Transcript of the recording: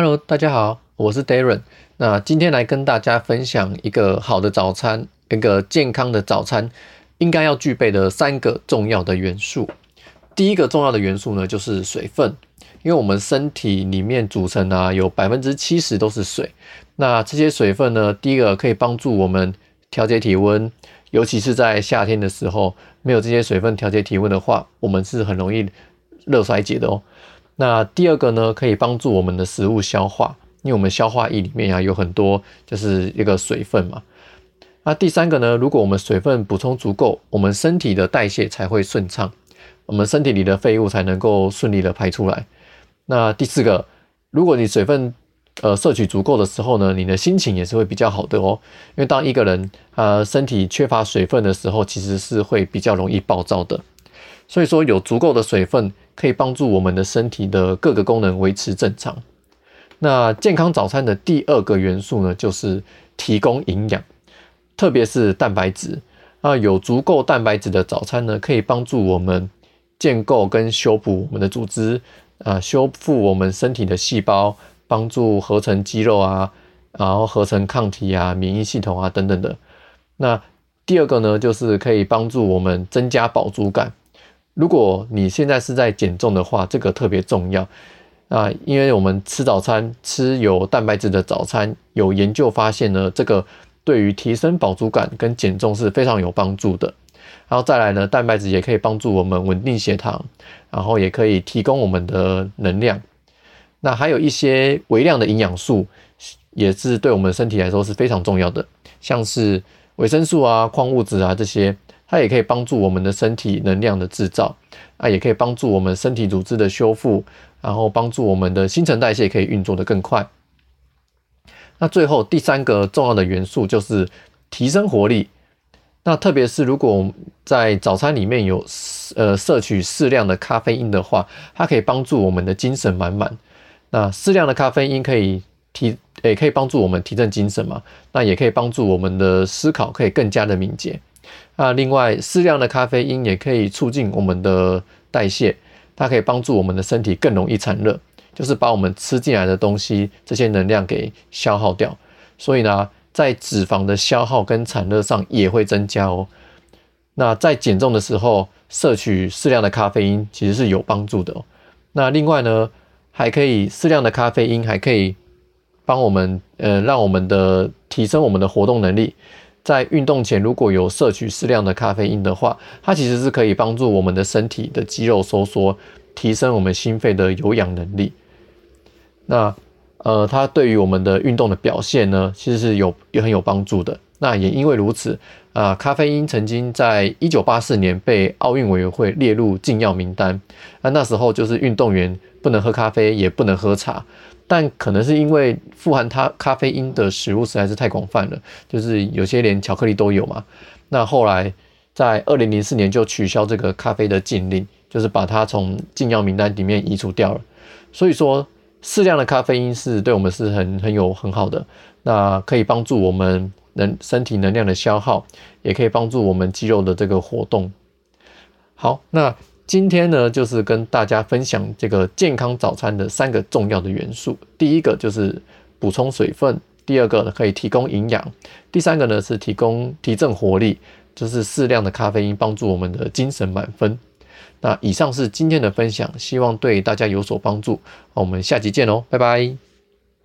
Hello，大家好，我是 Darren。那今天来跟大家分享一个好的早餐，一个健康的早餐应该要具备的三个重要的元素。第一个重要的元素呢，就是水分，因为我们身体里面组成啊，有百分之七十都是水。那这些水分呢，第一个可以帮助我们调节体温，尤其是在夏天的时候，没有这些水分调节体温的话，我们是很容易热衰竭的哦。那第二个呢，可以帮助我们的食物消化，因为我们消化液里面啊有很多就是一个水分嘛。那第三个呢，如果我们水分补充足够，我们身体的代谢才会顺畅，我们身体里的废物才能够顺利的排出来。那第四个，如果你水分呃摄取足够的时候呢，你的心情也是会比较好的哦。因为当一个人呃身体缺乏水分的时候，其实是会比较容易暴躁的。所以说有足够的水分。可以帮助我们的身体的各个功能维持正常。那健康早餐的第二个元素呢，就是提供营养，特别是蛋白质。那有足够蛋白质的早餐呢，可以帮助我们建构跟修补我们的组织，啊，修复我们身体的细胞，帮助合成肌肉啊，然后合成抗体啊，免疫系统啊等等的。那第二个呢，就是可以帮助我们增加饱足感。如果你现在是在减重的话，这个特别重要啊，因为我们吃早餐吃有蛋白质的早餐，有研究发现呢，这个对于提升饱足感跟减重是非常有帮助的。然后再来呢，蛋白质也可以帮助我们稳定血糖，然后也可以提供我们的能量。那还有一些微量的营养素，也是对我们身体来说是非常重要的，像是维生素啊、矿物质啊这些。它也可以帮助我们的身体能量的制造，啊，也可以帮助我们身体组织的修复，然后帮助我们的新陈代谢可以运作的更快。那最后第三个重要的元素就是提升活力。那特别是如果我们在早餐里面有呃摄取适量的咖啡因的话，它可以帮助我们的精神满满。那适量的咖啡因可以提，也可以帮助我们提振精神嘛。那也可以帮助我们的思考可以更加的敏捷。那另外，适量的咖啡因也可以促进我们的代谢，它可以帮助我们的身体更容易产热，就是把我们吃进来的东西这些能量给消耗掉。所以呢，在脂肪的消耗跟产热上也会增加哦。那在减重的时候，摄取适量的咖啡因其实是有帮助的哦。那另外呢，还可以适量的咖啡因还可以帮我们，呃，让我们的提升我们的活动能力。在运动前，如果有摄取适量的咖啡因的话，它其实是可以帮助我们的身体的肌肉收缩，提升我们心肺的有氧能力。那呃，它对于我们的运动的表现呢，其实是有也很有帮助的。那也因为如此啊，咖啡因曾经在一九八四年被奥运委员会列入禁药名单。那那时候就是运动员不能喝咖啡，也不能喝茶。但可能是因为富含它咖啡因的食物实在是太广泛了，就是有些连巧克力都有嘛。那后来在二零零四年就取消这个咖啡的禁令，就是把它从禁药名单里面移除掉了。所以说，适量的咖啡因是对我们是很很有很好的，那可以帮助我们能身体能量的消耗，也可以帮助我们肌肉的这个活动。好，那。今天呢，就是跟大家分享这个健康早餐的三个重要的元素。第一个就是补充水分，第二个呢可以提供营养，第三个呢是提供提振活力，就是适量的咖啡因帮助我们的精神满分。那以上是今天的分享，希望对大家有所帮助。我们下集见喽，拜拜。